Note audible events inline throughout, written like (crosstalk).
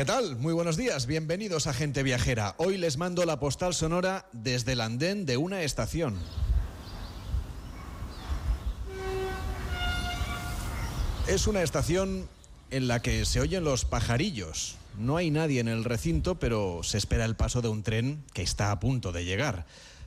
¿Qué tal? Muy buenos días, bienvenidos a Gente Viajera. Hoy les mando la postal sonora desde el andén de una estación. Es una estación en la que se oyen los pajarillos. No hay nadie en el recinto, pero se espera el paso de un tren que está a punto de llegar.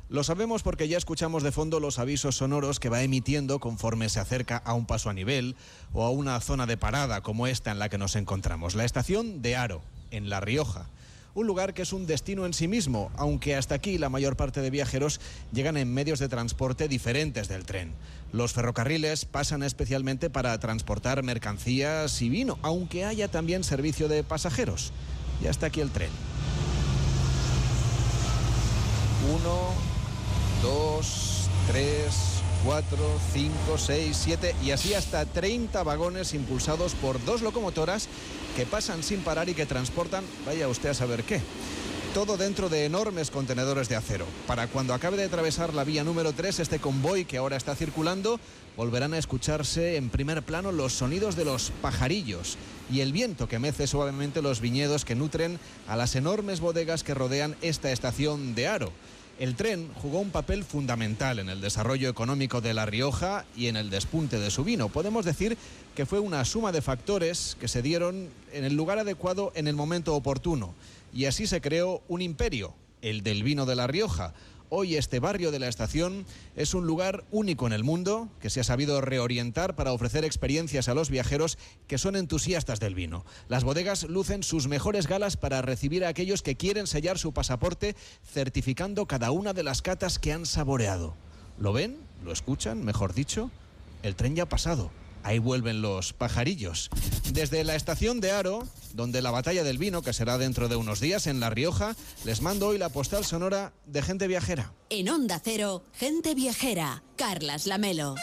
Lo sabemos porque ya escuchamos de fondo los avisos sonoros que va emitiendo conforme se acerca a un paso a nivel o a una zona de parada como esta en la que nos encontramos, la estación de Aro, en La Rioja. Un lugar que es un destino en sí mismo, aunque hasta aquí la mayor parte de viajeros llegan en medios de transporte diferentes del tren. Los ferrocarriles pasan especialmente para transportar mercancías y vino, aunque haya también servicio de pasajeros. Y hasta aquí el tren. Uno, dos, tres, cuatro, cinco, seis, siete y así hasta 30 vagones impulsados por dos locomotoras que pasan sin parar y que transportan, vaya usted a saber qué. Todo dentro de enormes contenedores de acero. Para cuando acabe de atravesar la vía número 3, este convoy que ahora está circulando, volverán a escucharse en primer plano los sonidos de los pajarillos y el viento que mece suavemente los viñedos que nutren a las enormes bodegas que rodean esta estación de Aro. El tren jugó un papel fundamental en el desarrollo económico de La Rioja y en el despunte de su vino. Podemos decir que fue una suma de factores que se dieron en el lugar adecuado en el momento oportuno. Y así se creó un imperio, el del vino de La Rioja. Hoy este barrio de la estación es un lugar único en el mundo que se ha sabido reorientar para ofrecer experiencias a los viajeros que son entusiastas del vino. Las bodegas lucen sus mejores galas para recibir a aquellos que quieren sellar su pasaporte certificando cada una de las catas que han saboreado. ¿Lo ven? ¿Lo escuchan? Mejor dicho, el tren ya ha pasado. Ahí vuelven los pajarillos. Desde la estación de Aro, donde la batalla del vino, que será dentro de unos días en La Rioja, les mando hoy la postal sonora de gente viajera. En Onda Cero, gente viajera, Carlas Lamelo.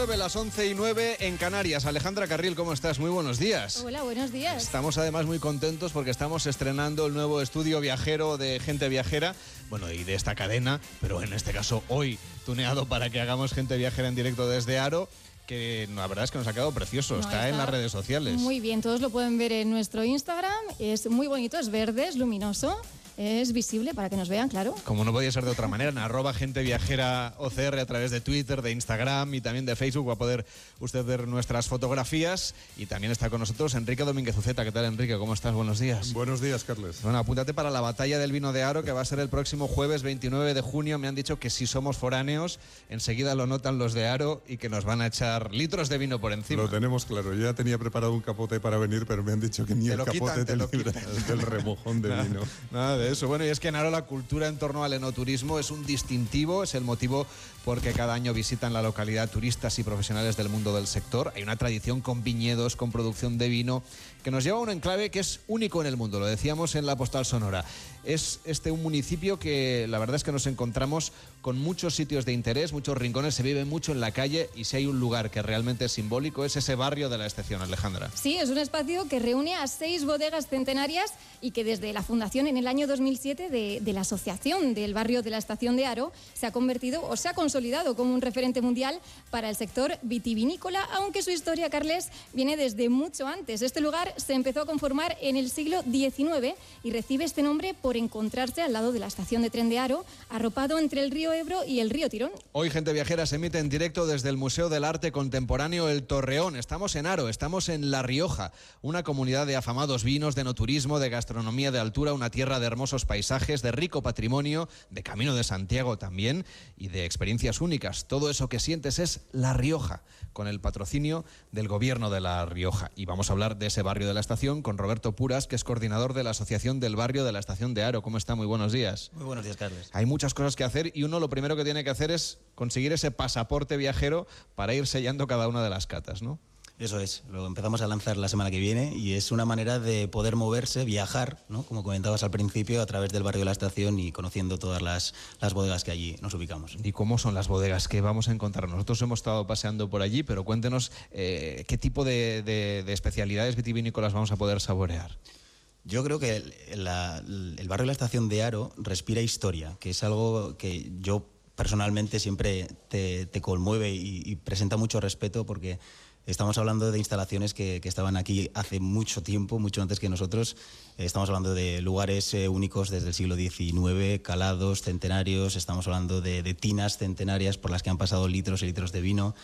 9, las 11 y 9 en Canarias. Alejandra Carril, ¿cómo estás? Muy buenos días. Hola, buenos días. Estamos además muy contentos porque estamos estrenando el nuevo estudio viajero de Gente Viajera, bueno, y de esta cadena, pero en este caso hoy tuneado para que hagamos Gente Viajera en directo desde Aro, que la verdad es que nos ha quedado precioso, No, está, en las redes sociales. Muy bien, todos lo pueden ver en nuestro Instagram. Es muy bonito, es verde, es luminoso, es visible para que nos vean, claro. Como no podía ser de otra manera, en arroba gente viajera OCR a través de Twitter, de Instagram y también de Facebook va a poder usted ver nuestras fotografías y también está con nosotros Enrique Domínguez Uceta. ¿Qué tal Enrique? ¿Cómo estás? Buenos días. Buenos días, Carles. Bueno, apúntate para la batalla del vino de Aro que va a ser el próximo jueves 29 de junio. Me han dicho que si somos foráneos, enseguida lo notan los de Aro y que nos van a echar litros de vino por encima. Lo tenemos claro. Yo ya tenía preparado un capote para venir, pero me han dicho que ni Te el lo quitan, capote te te lo libra quitan. (laughs) del remojón de (laughs) Nada, vino. Nada eso. Bueno, y es que en Aro la cultura en torno al enoturismo es un distintivo, es el motivo porque cada año visitan la localidad turistas y profesionales del mundo del sector. Hay una tradición con viñedos, con producción de vino, que nos lleva a un enclave que es único en el mundo, lo decíamos en la postal sonora. Es este un municipio que la verdad es que nos encontramos con muchos sitios de interés, muchos rincones, se vive mucho en la calle y si hay un lugar que realmente es simbólico es ese barrio de la estación, Alejandra. Sí, es un espacio que reúne a seis bodegas centenarias y que desde la fundación en el año 2007 de, de la Asociación del Barrio de la Estación de Aro se ha convertido o se ha consolidado como un referente mundial para el sector vitivinícola, aunque su historia, Carles, viene desde mucho antes. Este lugar se empezó a conformar en el siglo XIX y recibe este nombre por encontrarse al lado de la estación de tren de Aro, arropado entre el río Ebro y el río Tirón. Hoy Gente Viajera se emite en directo desde el Museo del Arte Contemporáneo El Torreón. Estamos en Aro, estamos en La Rioja, una comunidad de afamados vinos, de noturismo, de gastronomía de altura, una tierra de hermosos paisajes, de rico patrimonio, de Camino de Santiago también y de experiencias únicas. Todo eso que sientes es La Rioja, con el patrocinio del Gobierno de La Rioja. Y vamos a hablar de ese barrio de la estación con Roberto Puras, que es coordinador de la Asociación del Barrio de la Estación de Aro. ¿Cómo está? Muy buenos días. Muy buenos días, Carles. Hay muchas cosas que hacer y uno lo primero que tiene que hacer es conseguir ese pasaporte viajero para ir sellando cada una de las catas, ¿no? Eso es, lo empezamos a lanzar la semana que viene y es una manera de poder moverse, viajar, ¿no? como comentabas al principio, a través del barrio de la estación y conociendo todas las, las bodegas que allí nos ubicamos. ¿Y cómo son las bodegas que vamos a encontrar? Nosotros hemos estado paseando por allí, pero cuéntenos eh, qué tipo de, de, de especialidades vitivinícolas vamos a poder saborear. Yo creo que el, la, el, barrio de la estación de Aro respira historia, que es algo que yo personalmente siempre te, te conmueve y, y, presenta mucho respeto porque Estamos hablando de instalaciones que, estaban aquí hace mucho tiempo, mucho antes que nosotros. Estamos hablando de lugares eh, únicos desde el siglo XIX, calados, centenarios. Estamos hablando de, de, tinas centenarias por las que han pasado litros y litros de vino.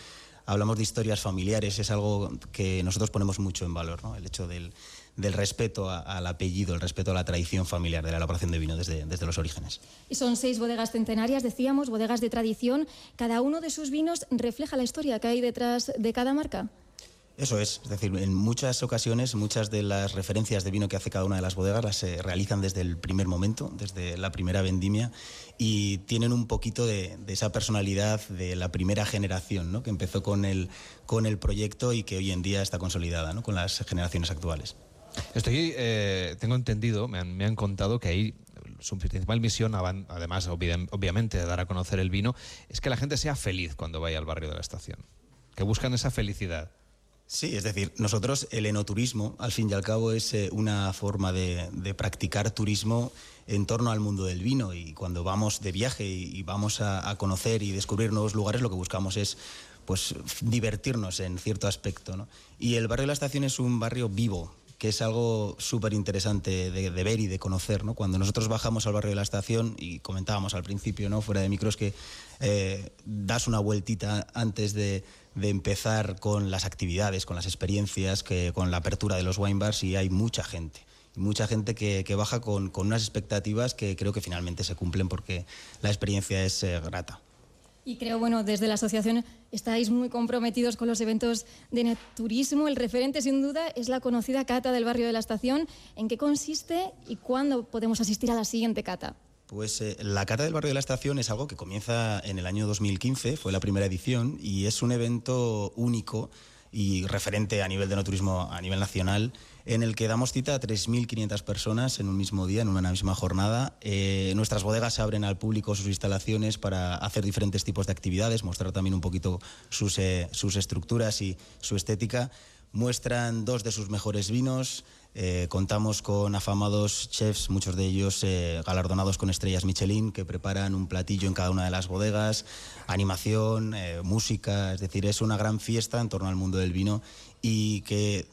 Hablamos de historias familiares, es algo que nosotros ponemos mucho en valor, ¿no? el hecho del, del respeto a, al apellido, el respeto a la tradición familiar de la elaboración de vino desde, desde los orígenes. Y son seis bodegas centenarias, decíamos, bodegas de tradición. ¿Cada uno de sus vinos refleja la historia que hay detrás de cada marca? Eso es, es decir, en muchas ocasiones muchas de las referencias de vino que hace cada una de las bodegas las se realizan desde el primer momento, desde la primera vendimia y tienen un poquito de, de esa personalidad de la primera generación, ¿no? que empezó con el, con el proyecto y que hoy en día está consolidada ¿no? con las generaciones actuales. Estoy, eh, tengo entendido, me han, contado que ahí su principal misión, además obviamente de dar a conocer el vino, es que la gente sea feliz cuando vaya al barrio de la estación, que buscan esa felicidad. Sí, es decir, nosotros el enoturismo, al fin y al cabo, es eh, una forma de, practicar turismo en torno al mundo del vino y cuando vamos de viaje y, y vamos a, a, conocer y descubrir nuevos lugares, lo que buscamos es pues divertirnos en cierto aspecto. ¿no? Y el barrio de la estación es un barrio vivo, que es algo súper interesante de, ver y de conocer. ¿no? Cuando nosotros bajamos al barrio de la estación, y comentábamos al principio, ¿no? fuera de micros, que eh, das una vueltita antes de, empezar con las actividades, con las experiencias, que, con la apertura de los wine bars, y hay mucha gente. Mucha gente que, baja con, con, unas expectativas que creo que finalmente se cumplen porque la experiencia es eh, grata. Y creo, bueno, desde la asociación estáis muy comprometidos con los eventos de turismo. El referente, sin duda, es la conocida cata del barrio de la estación. ¿En qué consiste y cuándo podemos asistir a la siguiente cata? Pues eh, la Cata del Barrio de la Estación es algo que comienza en el año 2015, fue la primera edición, y es un evento único y referente a nivel de no turismo a nivel nacional en el que damos cita a 3.500 personas en un mismo día, en una misma jornada. Eh, nuestras bodegas abren al público sus instalaciones para hacer diferentes tipos de actividades, mostrar también un poquito sus, eh, sus estructuras y su estética. Muestran dos de sus mejores vinos. Eh, contamos con afamados chefs, muchos de ellos eh, galardonados con estrellas Michelin, que preparan un platillo en cada una de las bodegas, animación, eh, música, es decir, es una gran fiesta en torno al mundo del vino y que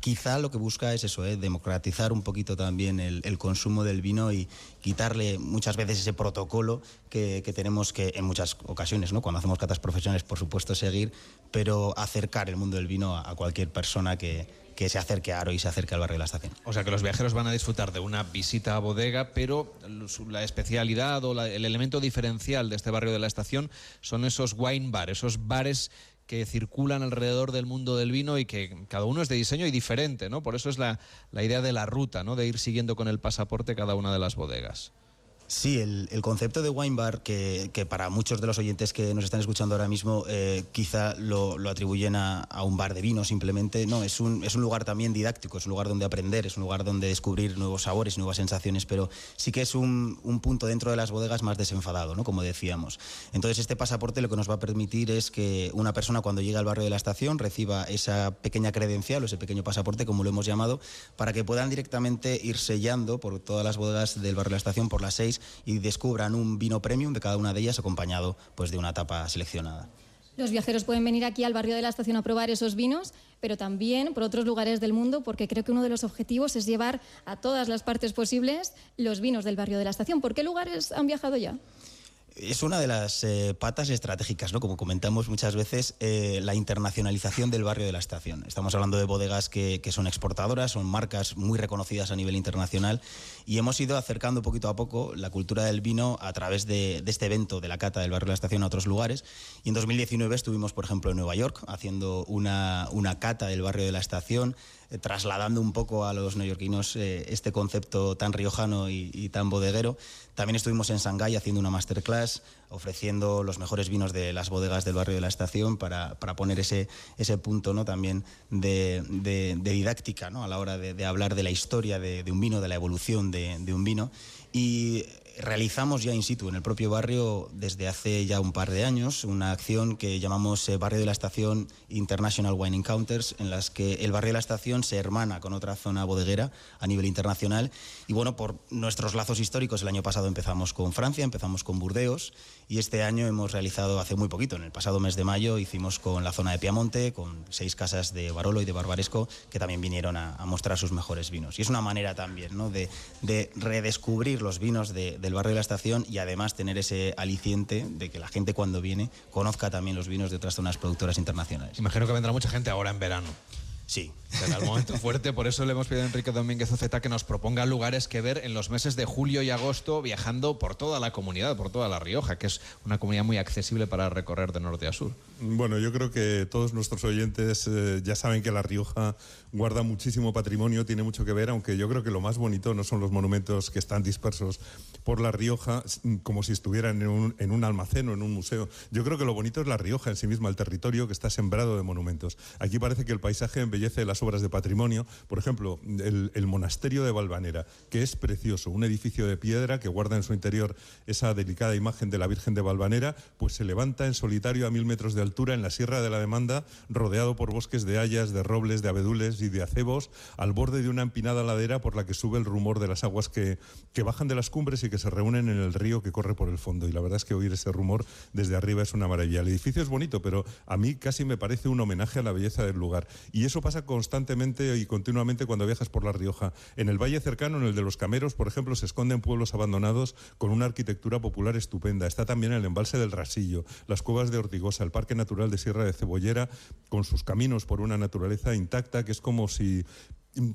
quizá lo que busca es eso, ¿eh? democratizar un poquito también el, consumo del vino y quitarle muchas veces ese protocolo que, tenemos que en muchas ocasiones, ¿no? cuando hacemos catas profesionales, por supuesto, seguir, pero acercar el mundo del vino a cualquier persona que, que se acerque a Aro y se acerque al barrio de la estación. O sea que los viajeros van a disfrutar de una visita a bodega, pero la especialidad o el elemento diferencial de este barrio de la estación son esos wine bar, esos bares que circulan alrededor del mundo del vino y que cada uno es de diseño y diferente, ¿no? Por eso es la, la idea de la ruta, ¿no? De ir siguiendo con el pasaporte cada una de las bodegas. Sí, el, concepto de wine bar, que, que, para muchos de los oyentes que nos están escuchando ahora mismo, eh, quizá lo, lo atribuyen a, a, un bar de vino simplemente. No, es un, es un lugar también didáctico, es un lugar donde aprender, es un lugar donde descubrir nuevos sabores, nuevas sensaciones, pero sí que es un, un punto dentro de las bodegas más desenfadado, ¿no? como decíamos. Entonces, este pasaporte lo que nos va a permitir es que una persona cuando llegue al barrio de la estación reciba esa pequeña credencial o ese pequeño pasaporte, como lo hemos llamado, para que puedan directamente ir sellando por todas las bodegas del barrio de la estación por las seis y descubran un vino premium de cada una de ellas acompañado pues, de una tapa seleccionada. Los viajeros pueden venir aquí al barrio de la estación a probar esos vinos, pero también por otros lugares del mundo, porque creo que uno de los objetivos es llevar a todas las partes posibles los vinos del barrio de la estación. ¿Por qué lugares han viajado ya? Es una de las eh, patas estratégicas, ¿no? como comentamos muchas veces, eh, la internacionalización del barrio de la estación. Estamos hablando de bodegas que, que, son exportadoras, son marcas muy reconocidas a nivel internacional y hemos ido acercando poquito a poco la cultura del vino a través de, de este evento de la cata del barrio de la estación a otros lugares. Y en 2019 estuvimos, por ejemplo, en Nueva York haciendo una, una cata del barrio de la estación eh, trasladando un poco a los neoyorquinos eh, este concepto tan riojano y, tan bodeguero. También estuvimos en Shanghái haciendo una masterclass, ofreciendo los mejores vinos de las bodegas del barrio de la estación para, poner ese, ese punto ¿no? también de, didáctica ¿no? a la hora de, hablar de la historia de, un vino, de la evolución de, un vino. Y realizamos ya in situ en el propio barrio desde hace ya un par de años una acción que llamamos eh, Barrio de la Estación International Wine Encounters, en las que el barrio de la estación se hermana con otra zona bodeguera a nivel internacional. Y bueno, por nuestros lazos históricos, el año pasado empezamos con Francia, empezamos con Burdeos y este año hemos realizado hace muy poquito, en el pasado mes de mayo, hicimos con la zona de Piamonte, con seis casas de Barolo y de Barbaresco, que también vinieron a, mostrar sus mejores vinos. Y es una manera también ¿no? de, redescubrir los vinos del barrio de la estación y además tener ese aliciente de que la gente cuando viene conozca también los vinos de otras zonas productoras internacionales. Imagino que vendrá mucha gente ahora en verano. Sí. Será el momento fuerte, por eso le hemos pedido a Enrique Domínguez Oceta que nos proponga lugares que ver en los meses de julio y agosto viajando por toda la comunidad, por toda La Rioja, que es una comunidad muy accesible para recorrer de norte a sur. Bueno, yo creo que todos nuestros oyentes eh, ya saben que La Rioja guarda muchísimo patrimonio, tiene mucho que ver, aunque yo creo que lo más bonito no son los monumentos que están dispersos por La Rioja como si estuvieran en un, en un almacén o en un museo. Yo creo que lo bonito es La Rioja en sí misma, el territorio que está sembrado de monumentos. Aquí parece que el paisaje embellece las obras de patrimonio. Por ejemplo, el, monasterio de Valvanera, que es precioso, un edificio de piedra que guarda en su interior esa delicada imagen de la Virgen de Valvanera, pues se levanta en solitario a mil metros de altura en la Sierra de la Demanda, rodeado por bosques de hayas, de robles, de abedules y de acebos, al borde de una empinada ladera por la que sube el rumor de las aguas que, que bajan de las cumbres y que se reúnen en el río que corre por el fondo. Y la verdad es que oír ese rumor desde arriba es una maravilla. El edificio es bonito, pero a mí casi me parece un homenaje a la belleza del lugar. Y eso pasa constantemente y continuamente cuando viajas por La Rioja. En el valle cercano, en el de los Cameros, por ejemplo, se esconden pueblos abandonados con una arquitectura popular estupenda. Está también el embalse del Rasillo, las cuevas de Ortigosa, el Parque Natural de Sierra de Cebollera, con sus caminos por una naturaleza intacta, que es como si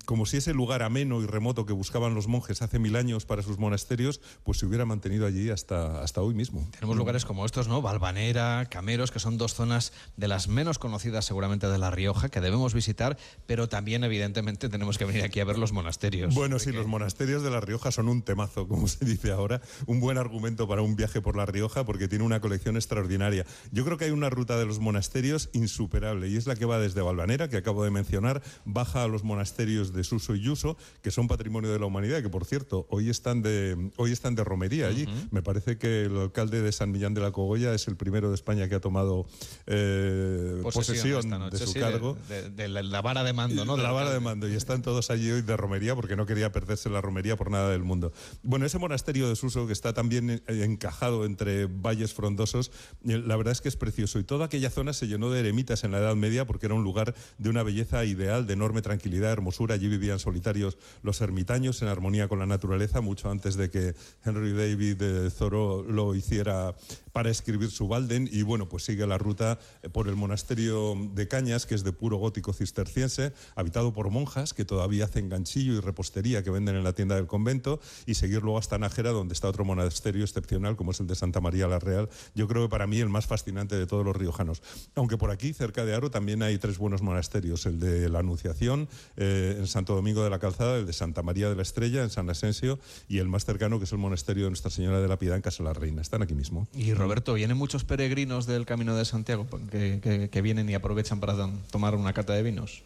como si ese lugar ameno y remoto que buscaban los monjes hace mil años para sus monasterios, pues se hubiera mantenido allí hasta, hasta hoy mismo. Tenemos lugares como estos, ¿no? Valvanera, Cameros, que son dos zonas de las menos conocidas seguramente de La Rioja, que debemos visitar, pero también evidentemente tenemos que venir aquí a ver los monasterios. Bueno, sí, los monasterios de La Rioja son un temazo, como se dice ahora, un buen argumento para un viaje por La Rioja porque tiene una colección extraordinaria. Yo creo que hay una ruta de los monasterios insuperable y es la que va desde Valvanera, que acabo de mencionar, baja a los monasterios de Suso y Yuso, que son patrimonio de la humanidad, que por cierto, hoy están de, hoy están de romería allí. Me parece que el alcalde de San Millán de la Cogolla es el primero de España que ha tomado eh, posesión, de su cargo. De, la, vara de mando, ¿no? De la vara de mando. Y están todos allí hoy de romería porque no quería perderse la romería por nada del mundo. Bueno, ese monasterio de Suso, que está también encajado entre valles frondosos, eh, la verdad es que es precioso. Y toda aquella zona se llenó de eremitas en la Edad Media porque era un lugar de una belleza ideal, de enorme tranquilidad, hermosura Allí vivían solitarios los ermitaños en armonía con la naturaleza, mucho antes de que Henry David de Thoreau lo hiciera para escribir su Walden. Y bueno, pues sigue la ruta eh, por el monasterio de Cañas, que es de puro gótico cisterciense, habitado por monjas que todavía hacen ganchillo y repostería que venden en la tienda del convento, y seguir luego hasta Nájera, donde está otro monasterio excepcional, como es el de Santa María la Real. Yo creo que para mí el más fascinante de todos los riojanos. Aunque por aquí, cerca de Aro, también hay tres buenos monasterios: el de la Anunciación, eh, en Santo Domingo de la Calzada, el de Santa María de la Estrella, en San Asensio, y el más cercano, que es el monasterio de Nuestra Señora de la Piedad, en Casa la Reina. Están aquí mismo. Roberto, ¿vienen muchos peregrinos del Camino de Santiago que, que vienen y aprovechan para tomar una cata de vinos?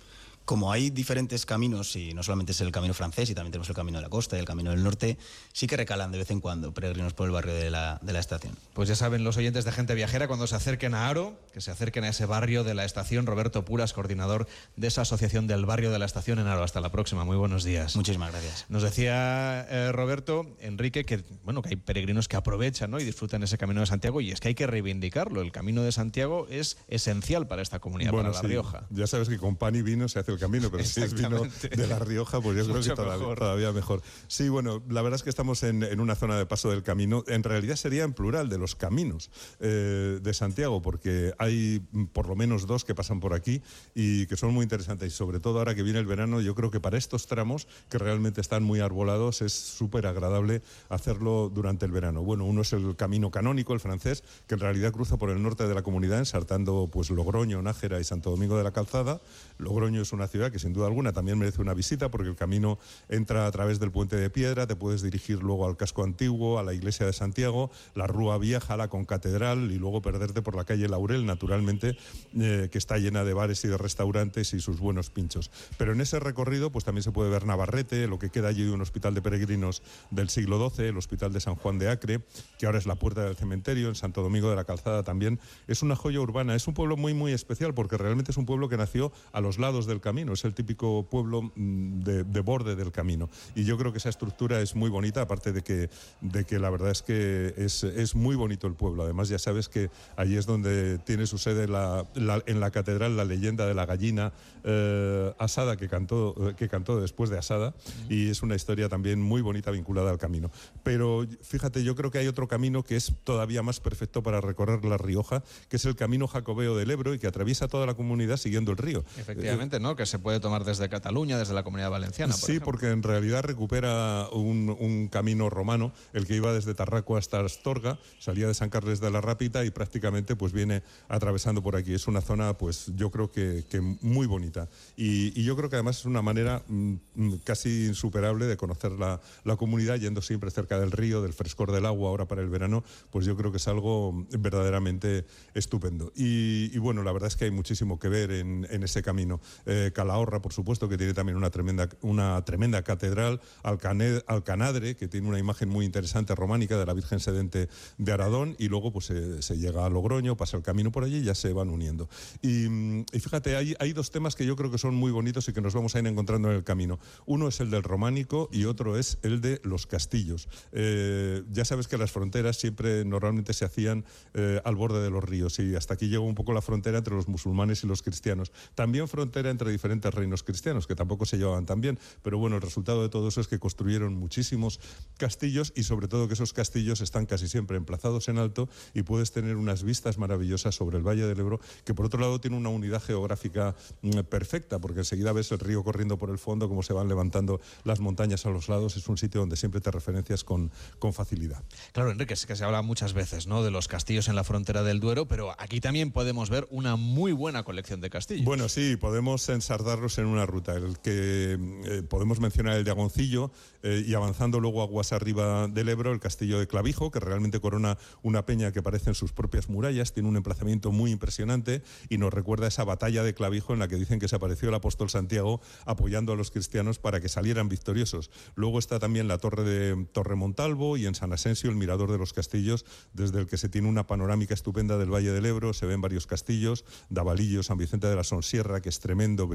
Como hay diferentes caminos, y no solamente es el camino francés, y también tenemos el camino de la costa y el camino del norte, sí que recalan de vez en cuando peregrinos por el barrio de la, de la estación. Pues ya saben los oyentes de Gente Viajera, cuando se acerquen a Aro, que se acerquen a ese barrio de la estación. Roberto Puras, coordinador de esa asociación del barrio de la estación en Aro. Hasta la próxima. Muy buenos días. Muchísimas gracias. Nos decía eh, Roberto, Enrique, que, bueno, que hay peregrinos que aprovechan ¿no? y disfrutan ese camino de Santiago, y es que hay que reivindicarlo. El camino de Santiago es esencial para esta comunidad, para La Rioja. Ya sabes que con pan y vino se hace el camino, pero si de La Rioja, pues yo creo que todavía mejor. Sí, bueno, la verdad es que estamos en, una zona de paso del camino. En realidad sería en plural de los caminos eh, de Santiago, porque hay por lo menos dos que pasan por aquí y que son muy interesantes. Y sobre todo ahora que viene el verano, yo creo que para estos tramos que realmente están muy arbolados es súper agradable hacerlo durante el verano. Bueno, uno es el camino canónico, el francés, que en realidad cruza por el norte de la comunidad, ensartando pues Logroño, Nájera y Santo Domingo de la Calzada. Logroño es una ciudad, que sin duda alguna también merece una visita, porque el camino entra a través del puente de piedra, te puedes dirigir luego al casco antiguo, a la iglesia de Santiago, la Rúa Vieja, la Concatedral, y luego perderte por la calle Laurel, naturalmente, eh, que está llena de bares y de restaurantes y sus buenos pinchos. Pero en ese recorrido, pues también se puede ver Navarrete, lo que queda allí de un hospital de peregrinos del siglo XII, el Hospital de San Juan de Acre, que ahora es la puerta del cementerio, en Santo Domingo de la Calzada también. Es una joya urbana, es un pueblo muy, muy especial, porque realmente es un pueblo que nació a los lados del camino, es el típico pueblo mm, de, borde del camino. Y yo creo que esa estructura es muy bonita, aparte de que, de que la verdad es que es, es muy bonito el pueblo. Además, ya sabes que allí es donde tiene su sede la, en la catedral la leyenda de la gallina eh, asada que cantó, que cantó después de Asada, y es una historia también muy bonita vinculada al camino. Pero fíjate, yo creo que hay otro camino que es todavía más perfecto para recorrer La Rioja, que es el camino jacobeo del Ebro y que atraviesa toda la comunidad siguiendo el río. Efectivamente, ¿no? Que se puede tomar desde Cataluña, desde la comunidad valenciana. sí, porque en realidad recupera un, un, camino romano, el que iba desde Tarraco hasta Astorga, salía de San Carles de la Rápita y prácticamente pues viene atravesando por aquí. Es una zona, pues yo creo que, que muy bonita. Y, y, yo creo que además es una manera mm, mm, casi insuperable de conocer la, la comunidad yendo siempre cerca del río, del frescor del agua ahora para el verano, pues yo creo que es algo verdaderamente estupendo. Y, bueno, la verdad es que hay muchísimo que ver en, ese camino. Eh, Calahorra, por supuesto, que tiene también una tremenda, una tremenda catedral, Alcanadre, que tiene una imagen muy interesante románica de la Virgen Sedente de Aradón, y luego pues se, llega a Logroño, pasa el camino por allí y ya se van uniendo. Y, fíjate, hay, hay dos temas que yo creo que son muy bonitos y que nos vamos a ir encontrando en el camino. Uno es el del románico y otro es el de los castillos. Eh, ya sabes que las fronteras siempre normalmente se hacían eh, al borde de los ríos y hasta aquí llegó un poco la frontera entre los musulmanes y los cristianos. También frontera entre diferentes reinos cristianos que tampoco se llevaban tan bien, pero bueno, el resultado de todo eso es que construyeron muchísimos castillos y sobre todo que esos castillos están casi siempre emplazados en alto y puedes tener unas vistas maravillosas sobre el Valle del Ebro, que por otro lado tiene una unidad geográfica mm, perfecta, porque enseguida ves el río corriendo por el fondo, cómo se van levantando las montañas a los lados, es un sitio donde siempre te referencias con, con facilidad. Claro, Enrique, es que se habla muchas veces ¿no? de los castillos en la frontera del Duero, pero aquí también podemos ver una muy buena colección de castillos. Bueno, sí, podemos ensardarlos en una ruta. El que eh, podemos mencionar el de Agoncillo eh, y avanzando luego aguas arriba del Ebro, el castillo de Clavijo, que realmente corona una peña que parece en sus propias murallas, tiene un emplazamiento muy impresionante y nos recuerda esa batalla de Clavijo en la que dicen que se apareció el apóstol Santiago apoyando a los cristianos para que salieran victoriosos. Luego está también la torre de Torre Montalvo y en San Asensio el mirador de los castillos, desde el que se tiene una panorámica estupenda del Valle del Ebro, se ven varios castillos, Davalillo, San Vicente de la Sonsierra, que es tremendo,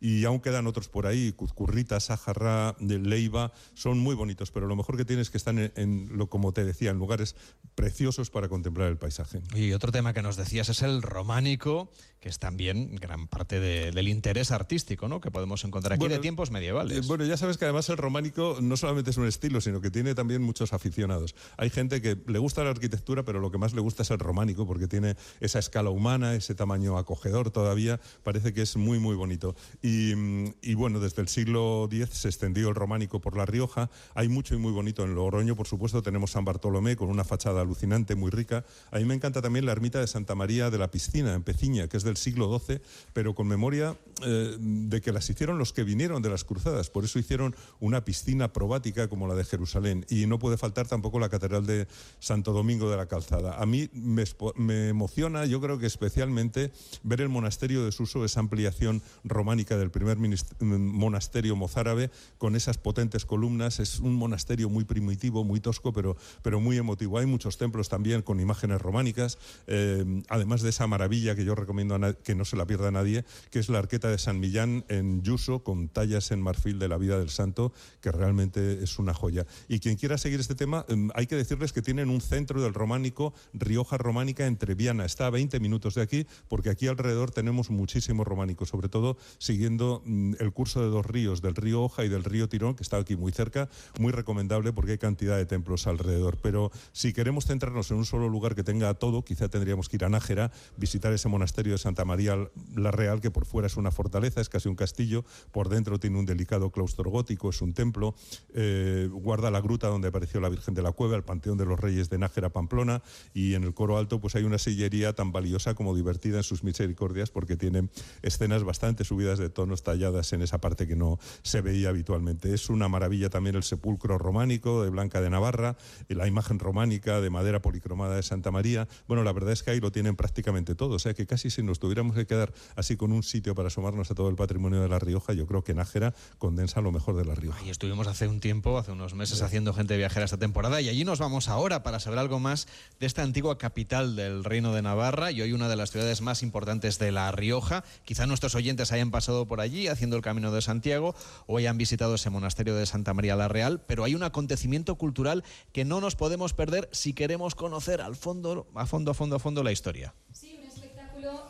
Y aún quedan otros por ahí, Cuzcurrita, Sajarra, Leiva, son muy bonitos, pero lo mejor que tiene es que están en, lo, como te decía, en lugares preciosos para contemplar el paisaje. Y otro tema que nos decías es el románico, que es también gran parte del interés artístico ¿no? que podemos encontrar aquí de tiempos medievales. Eh, bueno, ya sabes que además el románico no solamente es un estilo, sino que tiene también muchos aficionados. Hay gente que le gusta la arquitectura, pero lo que más le gusta es el románico, porque tiene esa escala humana, ese tamaño acogedor todavía, parece que es muy, muy bonito. Y, bueno, desde el siglo X se extendió el románico por La Rioja, hay mucho y muy bonito en Logroño, por supuesto, tenemos San Bartolomé con una fachada alucinante, muy rica. A mí me encanta también la ermita de Santa María de la Piscina, en Peciña, que es del siglo XII, pero con memoria eh, de que las hicieron los que vinieron de las cruzadas, por eso hicieron una piscina probática como la de Jerusalén. Y no puede faltar tampoco la Catedral de Santo Domingo de la Calzada. A mí me, me emociona, yo creo que especialmente, ver el monasterio de Suso, esa ampliación románica del primer monasterio mozárabe, con esas potentes columnas. Es un monasterio muy primitivo, muy tosco, pero, pero muy emotivo. Hay muchos templos también con imágenes románicas, eh, además de esa maravilla que yo recomiendo que no se la pierda nadie, que es la arqueta de San Millán en Yuso, con tallas en marfil de la vida del santo, que realmente es una joya. Y quien quiera seguir este tema, em, hay que decirles que tienen un centro del románico, Rioja Románica, entre Viana. Está a 20 minutos de aquí, porque aquí alrededor tenemos muchísimo románico, sobre todo siguiendo mm, el curso de dos ríos, del río Hoja y del río Tirón, que está aquí muy cerca, muy recomendable porque hay cantidad de templos alrededor. Pero si queremos centrarnos en un solo lugar que tenga todo, quizá tendríamos que ir a Nájera, visitar ese monasterio de Santa María la Real, que por fuera es una fortaleza, es casi un castillo, por dentro tiene un delicado claustro gótico, es un templo, eh, guarda la gruta donde apareció la Virgen de la Cueva, el Panteón de los Reyes de Nájera, Pamplona, y en el coro alto pues hay una sillería tan valiosa como divertida en sus misericordias porque tiene escenas bastante bastantes subidas de tonos talladas en esa parte que no se veía habitualmente. Es una maravilla también el sepulcro románico de Blanca de Navarra, la imagen románica de madera policromada de Santa María. Bueno, la verdad es que ahí lo tienen prácticamente todo, o sea que casi si nos tuviéramos que quedar así con un sitio para asomarnos a todo el patrimonio de La Rioja, yo creo que Nájera condensa lo mejor de La Rioja. Y estuvimos hace un tiempo, hace unos meses, haciendo gente viajera esta temporada y allí nos vamos ahora para saber algo más de esta antigua capital del Reino de Navarra y hoy una de las ciudades más importantes de La Rioja. Quizá nuestros oyentes hayan pasado por allí haciendo el Camino de Santiago o hayan visitado ese monasterio de Santa María la Real, pero hay un acontecimiento cultural que no nos podemos perder si queremos conocer al fondo, a fondo, a fondo, a fondo la historia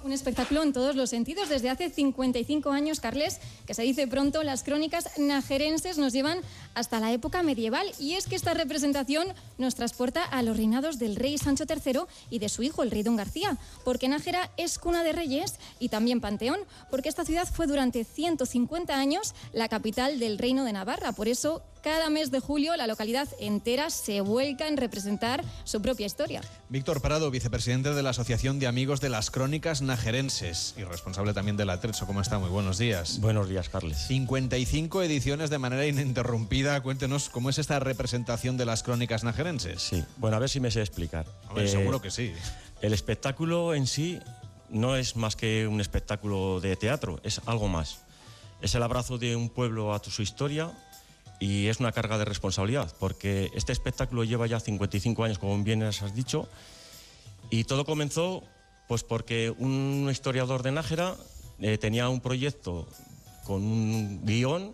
un espectáculo en todos los sentidos. Desde hace 55 años, Carles, que se dice pronto, las crónicas najerenses nos llevan hasta la época medieval. Y es que esta representación nos transporta a los reinados del rey Sancho III y de su hijo, el rey Don García. Porque Nájera es cuna de reyes y también panteón, porque esta ciudad fue durante 150 años la capital del reino de Navarra. Por eso cada mes de julio la localidad entera se vuelca en representar su propia historia. Víctor Prado, vicepresidente de la Asociación de Amigos de las Crónicas Najerenses y responsable también del Atrecho. ¿Cómo está? Muy buenos días. Buenos días, Carles. 55 ediciones de manera ininterrumpida. Cuéntenos cómo es esta representación de las Crónicas Najerenses. Sí, bueno, a ver si me sé explicar. Eh, seguro que sí. El espectáculo en sí no es más que un espectáculo de teatro, es algo más. Es el abrazo de un pueblo a su historia, y es una carga de responsabilidad, porque este espectáculo lleva ya 55 años, como bien has dicho, y todo comenzó pues porque un historiador de Nájera eh, tenía un proyecto con un guion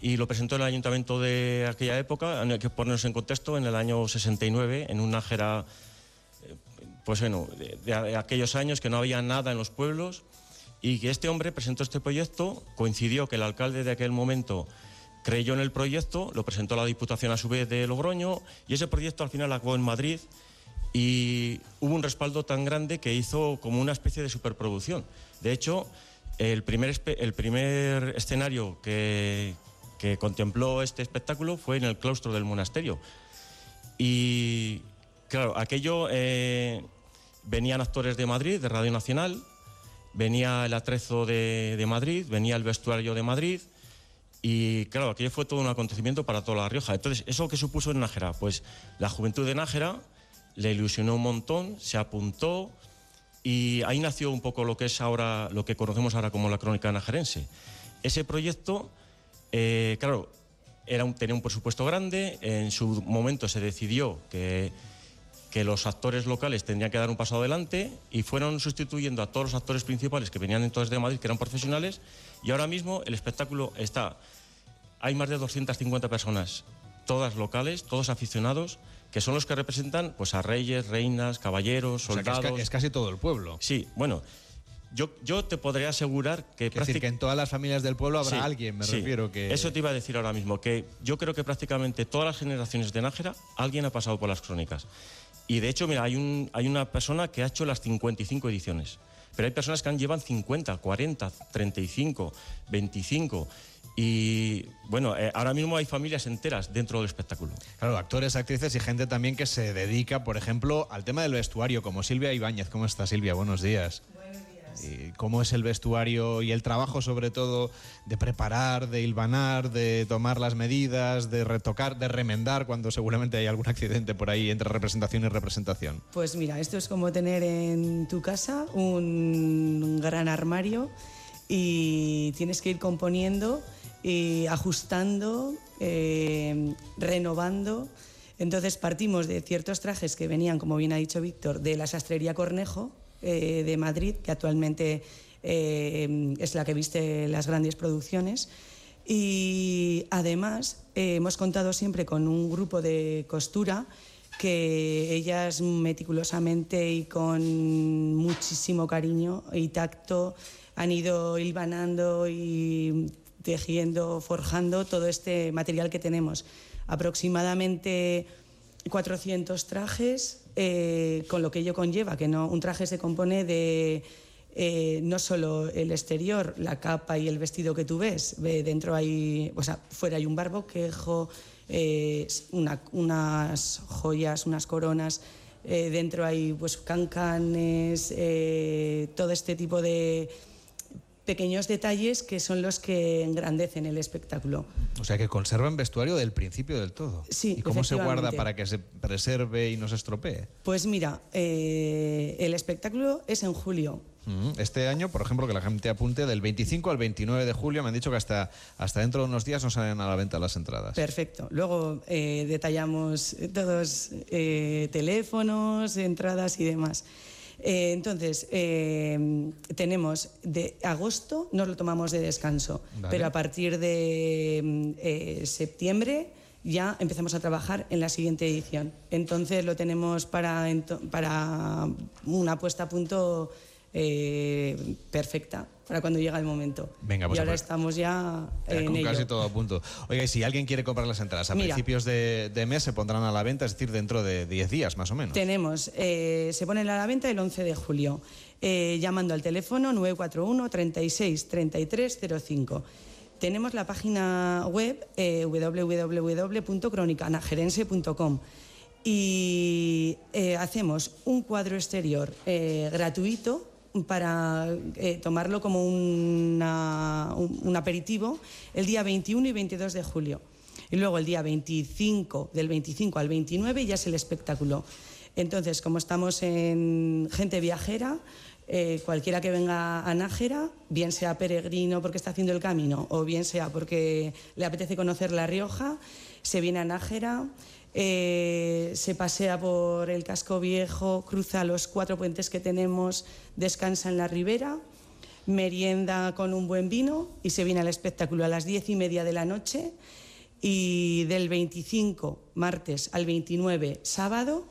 y lo presentó en el ayuntamiento de aquella época, hay que ponernos en contexto, en el año 69, en un Nájera, eh, pues bueno, de aquellos años que no había nada en los pueblos, y que este hombre presentó este proyecto, coincidió que el alcalde de aquel momento creyó en el proyecto, lo presentó a la Diputación a su vez de Logroño y ese proyecto al final acabó en Madrid y hubo un respaldo tan grande que hizo como una especie de superproducción. De hecho, el primer, el primer escenario que, contempló este espectáculo fue en el claustro del monasterio. Y claro, aquello eh, venían actores de Madrid, de Radio Nacional, venía el atrezo de, de Madrid, venía el vestuario de Madrid, y claro, aquello fue todo un acontecimiento para toda La Rioja. Entonces, ¿eso qué supuso en Nájera? Pues la juventud de Nájera le ilusionó un montón, se apuntó y ahí nació un poco lo que es ahora, lo que conocemos ahora como la crónica najerense. Ese proyecto, eh, claro, era tenía un presupuesto grande, en su momento se decidió que, que los actores locales tendrían que dar un paso adelante y fueron sustituyendo a todos los actores principales que venían entonces de Madrid, que eran profesionales, y ahora mismo el espectáculo está, hay más de 250 personas, todas locales, todos aficionados, que son los que representan pues, a reyes, reinas, caballeros, soldados. es, casi todo el pueblo. Sí, bueno. Yo, yo te podría asegurar que... Es decir, que en todas las familias del pueblo habrá alguien, me refiero que... Eso te iba a decir ahora mismo, que yo creo que prácticamente todas las generaciones de Nájera alguien ha pasado por las crónicas. Y de hecho, mira, hay, un, hay una persona que ha hecho las 55 ediciones. Pero hay personas que han llevan 50, 40, 35, 25. Y bueno, eh, ahora mismo hay familias enteras dentro del espectáculo. Claro, actores, actrices y gente también que se dedica, por ejemplo, al tema del vestuario, como Silvia Ibáñez. ¿Cómo está Silvia? Buenos días. ¿Cómo es el vestuario y el trabajo sobre todo de preparar, de hilvanar, de tomar las medidas, de retocar, de remendar cuando seguramente hay algún accidente por ahí entre representación y representación? Pues mira, esto es como tener en tu casa un gran armario y tienes que ir componiendo y ajustando, eh, renovando. Entonces partimos de ciertos trajes que venían, como bien ha dicho Víctor, de la sastrería Cornejo, eh, de Madrid, que actualmente eh, es la que viste las grandes producciones. Y además eh, hemos contado siempre con un grupo de costura que ellas meticulosamente y con muchísimo cariño y tacto han ido hilvanando y tejiendo, forjando todo este material que tenemos. Aproximadamente 400 trajes, eh, con lo que ello conlleva, que no, un traje se compone de eh, no solo el exterior, la capa y el vestido que tú ves, dentro hay, o sea, fuera hay un barboquejo, eh, unas joyas, unas coronas, dentro hay pues cancanes, todo este tipo de pequeños detalles que son los que engrandecen el espectáculo. O sea que conservan vestuario del principio del todo. Sí, ¿Y cómo se guarda para que se preserve y no se estropee? Pues mira, eh, el espectáculo es en julio. Mm, Este año, por ejemplo, que la gente apunte del 25 al 29 de julio, me han dicho que hasta, hasta dentro de unos días no salen a la venta las entradas. Perfecto. Luego eh, detallamos todos eh, teléfonos, entradas y demás. Eh, entonces, eh, tenemos de agosto, nos lo tomamos de descanso, Vale. pero a partir de mm, eh, septiembre ya empezamos a trabajar en la siguiente edición. Entonces lo tenemos para, para una puesta a punto eh, perfecta para cuando llega el momento. Venga, pues y ahora estamos ya Ya en con ello. casi todo a punto. Oiga, y si alguien quiere comprar las entradas, a Mira. principios de, de mes se pondrán a la venta, es decir, dentro de 10 días más o menos. Tenemos, eh, se ponen a la venta el 11 de julio, eh, llamando al teléfono 941 36 33 05. Tenemos la página web eh, www.cronicanagerense.com y hacemos un cuadro exterior gratuito para eh, tomarlo como un aperitivo el día 21 y 22 de julio. Y luego el día 25, del 25 al 29 ya es el espectáculo. Entonces, como estamos en gente viajera, eh, cualquiera que venga a Nájera, bien sea peregrino porque está haciendo el camino o bien sea porque le apetece conocer La Rioja, se viene a Nájera, eh, se pasea por el casco viejo, cruza los cuatro puentes que tenemos, descansa en la ribera, merienda con un buen vino y se viene al espectáculo a las diez y media de la noche y del 25 martes al 29 sábado,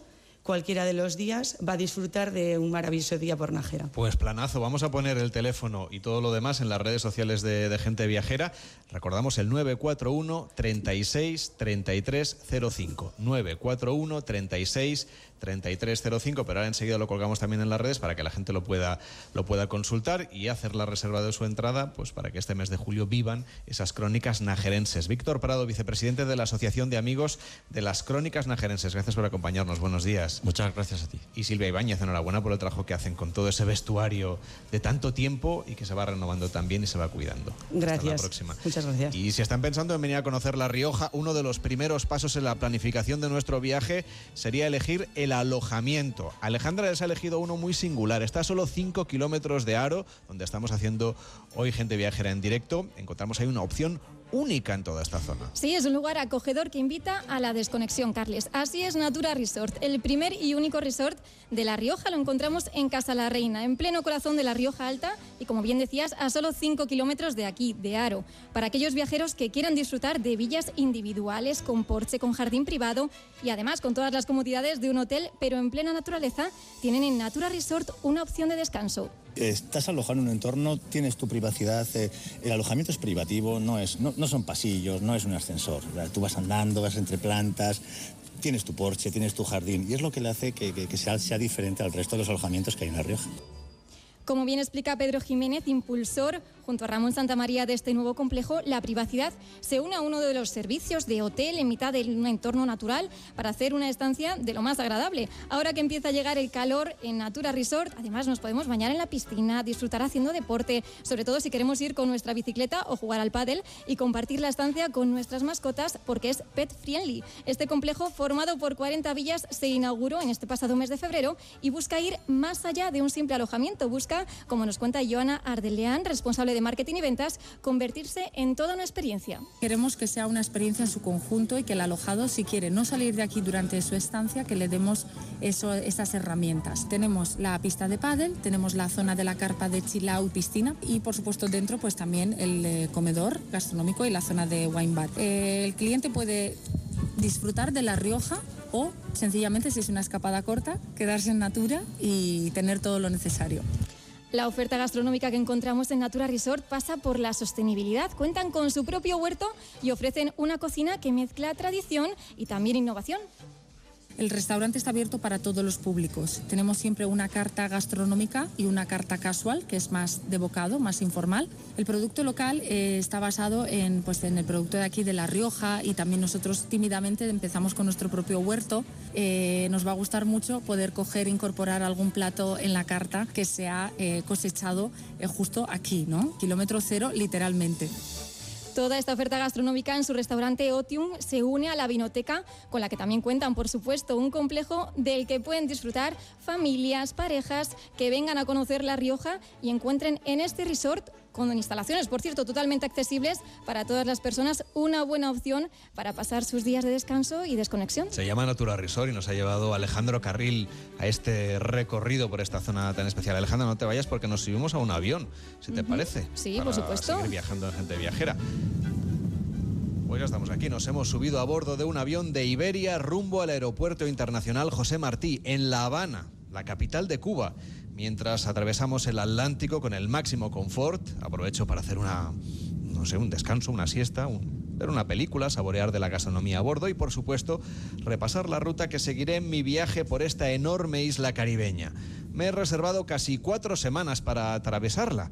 cualquiera de los días va a disfrutar de un maravilloso día por Nájera. Pues planazo, vamos a poner el teléfono y todo lo demás en las redes sociales de, Gente Viajera. Recordamos el 941 36 33 05. 941 36 33 05, pero ahora enseguida lo colgamos también en las redes para que la gente lo pueda, lo pueda consultar y hacer la reserva de su entrada, pues para que este mes de julio vivan esas crónicas najerenses. Víctor Prado, vicepresidente de la Asociación de Amigos de las Crónicas Najerenses. Gracias por acompañarnos. Buenos días. Muchas gracias a ti. Y Silvia Ibáñez, enhorabuena por el trabajo que hacen con todo ese vestuario de tanto tiempo y que se va renovando también y se va cuidando. Hasta la Gracias. próxima. Muchas gracias. Y si están pensando en venir a conocer La Rioja, uno de los primeros pasos en la planificación de nuestro viaje sería elegir el alojamiento. Alejandra les ha elegido uno muy singular. Está a solo 5 kilómetros de Aro, donde estamos haciendo hoy gente viajera en directo. Encontramos ahí una opción única en toda esta zona. Sí, es un lugar acogedor que invita a la desconexión, Carles. Así es Natura Resort, el primer y único resort de La Rioja. Lo encontramos en Casa la Reina, en pleno corazón de La Rioja Alta y, como bien decías, a solo 5 kilómetros de aquí, de Aro. Para aquellos viajeros que quieran disfrutar de villas individuales, con porche, con jardín privado y además con todas las comodidades de un hotel, pero en plena naturaleza, tienen en Natura Resort una opción de descanso. Estás alojado en un entorno, tienes tu privacidad, eh, el alojamiento es privativo, no, es, no, son pasillos, no es un ascensor. Tú vas andando, vas entre plantas, tienes tu porche, tienes tu jardín y es lo que le hace que sea, sea diferente al resto de los alojamientos que hay en La Rioja. Como bien explica Pedro Jiménez, impulsor junto a Ramón Santamaría de este nuevo complejo, la privacidad se une a uno de los servicios de hotel en mitad de un entorno natural para hacer una estancia de lo más agradable. Ahora que empieza a llegar el calor en Natura Resort, además nos podemos bañar en la piscina, disfrutar haciendo deporte, sobre todo si queremos ir con nuestra bicicleta o jugar al pádel y compartir la estancia con nuestras mascotas porque es pet friendly. Este complejo formado por 40 villas se inauguró en este pasado mes de febrero y busca ir más allá de un simple alojamiento, busca como nos cuenta Joana Ardeleán, responsable de marketing y ventas, convertirse en toda una experiencia. Queremos que sea una experiencia en su conjunto y que el alojado, si quiere no salir de aquí durante su estancia, que le demos esas herramientas. Tenemos la pista de pádel, tenemos la zona de la carpa de chill piscina y por supuesto dentro pues también el eh, comedor gastronómico y la zona de wine bar. Eh, el cliente puede disfrutar de La Rioja o sencillamente si es una escapada corta, quedarse en Natura y tener todo lo necesario. La oferta gastronómica que encontramos en Natura Resort pasa por la sostenibilidad. Cuentan con su propio huerto y ofrecen una cocina que mezcla tradición y también innovación. El restaurante está abierto para todos los públicos. Tenemos siempre una carta gastronómica y una carta casual, que es más de bocado, más informal. El producto local eh, está basado en, pues, en el producto de aquí de La Rioja y también nosotros tímidamente empezamos con nuestro propio huerto. Eh, nos va a gustar mucho poder coger, incorporar algún plato en la carta que se ha eh, cosechado justo aquí, ¿no? Kilómetro cero, literalmente. Toda esta oferta gastronómica en su restaurante Otium se une a la vinoteca, con la que también cuentan, por supuesto, un complejo del que pueden disfrutar familias, parejas que vengan a conocer La Rioja y encuentren en este resort con instalaciones, por cierto, totalmente accesibles para todas las personas, una buena opción para pasar sus días de descanso y desconexión. Se llama Natura Resort y nos ha llevado Alejandro Carril a este recorrido por esta zona tan especial. Alejandro, no te vayas porque nos subimos a un avión, si te parece. Sí, por supuesto. Seguir viajando en gente viajera. Pues ya estamos aquí, nos hemos subido a bordo de un avión de Iberia rumbo al aeropuerto internacional José Martí, en La Habana, la capital de Cuba mientras atravesamos el Atlántico con el máximo confort. Aprovecho para hacer una, no sé, un descanso, una siesta, ver una película, saborear de la gastronomía a bordo y, por supuesto, repasar la ruta que seguiré en mi viaje por esta enorme isla caribeña. Me he reservado casi cuatro semanas para atravesarla,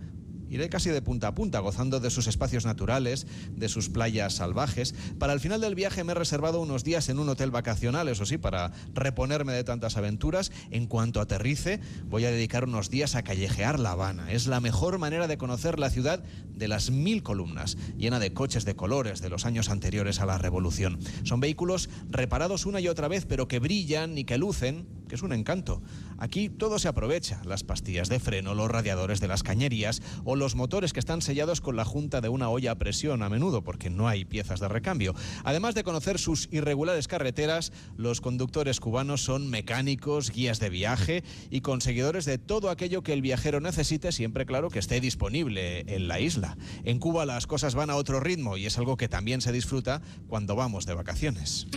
Iré casi de punta a punta, gozando de sus espacios naturales, de sus playas salvajes. Para el final del viaje me he reservado unos días en un hotel vacacional, eso sí, para reponerme de tantas aventuras. En cuanto aterrice, voy a dedicar unos días a callejear La Habana. Es la mejor manera de conocer la ciudad de las mil columnas, llena de coches de colores de los años anteriores a la Revolución. Son vehículos reparados una y otra vez, pero que brillan y que lucen, es un encanto. Aquí todo se aprovecha, las pastillas de freno, los radiadores de las cañerías o los motores que están sellados con la junta de una olla a presión a menudo porque no hay piezas de recambio. Además de conocer sus irregulares carreteras, los conductores cubanos son mecánicos, guías de viaje y conseguidores de todo aquello que el viajero necesite, siempre claro que esté disponible en la isla. En Cuba las cosas van a otro ritmo y es algo que también se disfruta cuando vamos de vacaciones.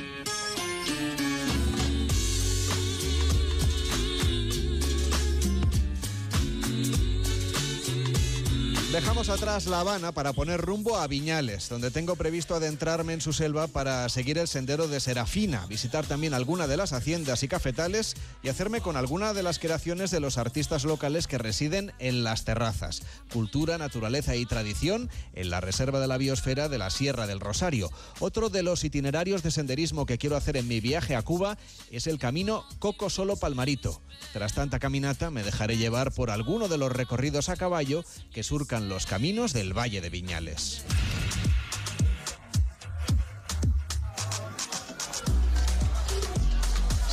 Dejamos atrás La Habana para poner rumbo a Viñales, donde tengo previsto adentrarme en su selva para seguir el sendero de Serafina, visitar también alguna de las haciendas y cafetales y hacerme con alguna de las creaciones de los artistas locales que residen en las terrazas. Cultura, naturaleza y tradición en la Reserva de la Biosfera de la Sierra del Rosario. Otro de los itinerarios de senderismo que quiero hacer en mi viaje a Cuba es el camino Coco Solo Palmarito. Tras tanta caminata me dejaré llevar por alguno de los recorridos a caballo que los caminos del Valle de Viñales.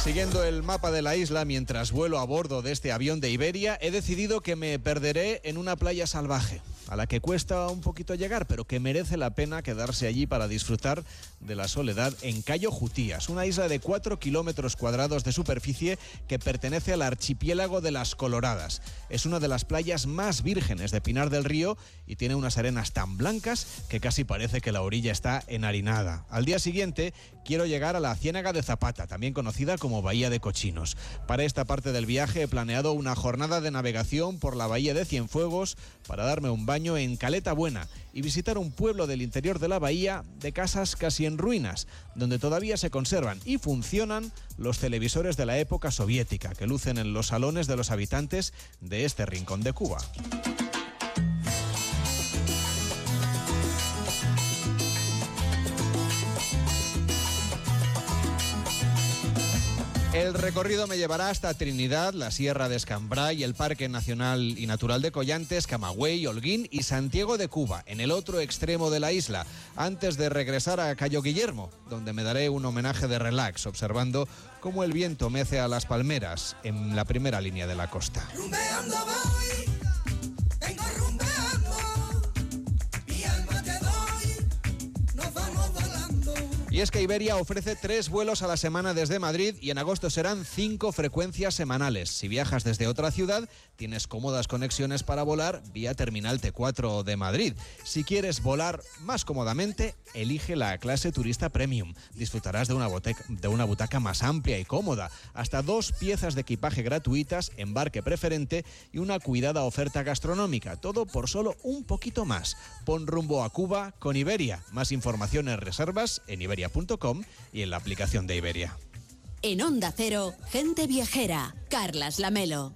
Siguiendo el mapa de la isla mientras vuelo a bordo de este avión de Iberia, he decidido que me perderé en una playa salvaje a la que cuesta un poquito llegar, pero que merece la pena quedarse allí para disfrutar de la soledad en Cayo Jutías, una isla de 4 kilómetros cuadrados de superficie que pertenece al archipiélago de las Coloradas. Es una de las playas más vírgenes de Pinar del Río y tiene unas arenas tan blancas que casi parece que la orilla está enharinada. Al día siguiente quiero llegar a la Ciénaga de Zapata, también conocida como Bahía de Cochinos. Para esta parte del viaje he planeado una jornada de navegación por la Bahía de Cienfuegos para darme un baño en Caleta Buena y visitar un pueblo del interior de la bahía de casas casi en ruinas, donde todavía se conservan y funcionan los televisores de la época soviética que lucen en los salones de los habitantes de este rincón de Cuba. El recorrido me llevará hasta Trinidad, la Sierra de Escambray, el Parque Nacional y Natural de Collantes, Camagüey, Holguín y Santiago de Cuba, en el otro extremo de la isla, antes de regresar a Cayo Guillermo, donde me daré un homenaje de relax, observando cómo el viento mece a las palmeras en la primera línea de la costa. Y es que Iberia ofrece tres vuelos a la semana desde Madrid y en agosto serán cinco frecuencias semanales. Si viajas desde otra ciudad, tienes cómodas conexiones para volar vía Terminal T4 de Madrid. Si quieres volar más cómodamente, elige la clase turista premium. Disfrutarás de una, de una butaca más amplia y cómoda, hasta dos piezas de equipaje gratuitas, embarque preferente y una cuidada oferta gastronómica. Todo por solo un poquito más. Pon rumbo a Cuba con Iberia. Más informaciones reservas en Iberia y en la aplicación de Iberia. En Onda Cero, gente viajera. Carlas Lamelo.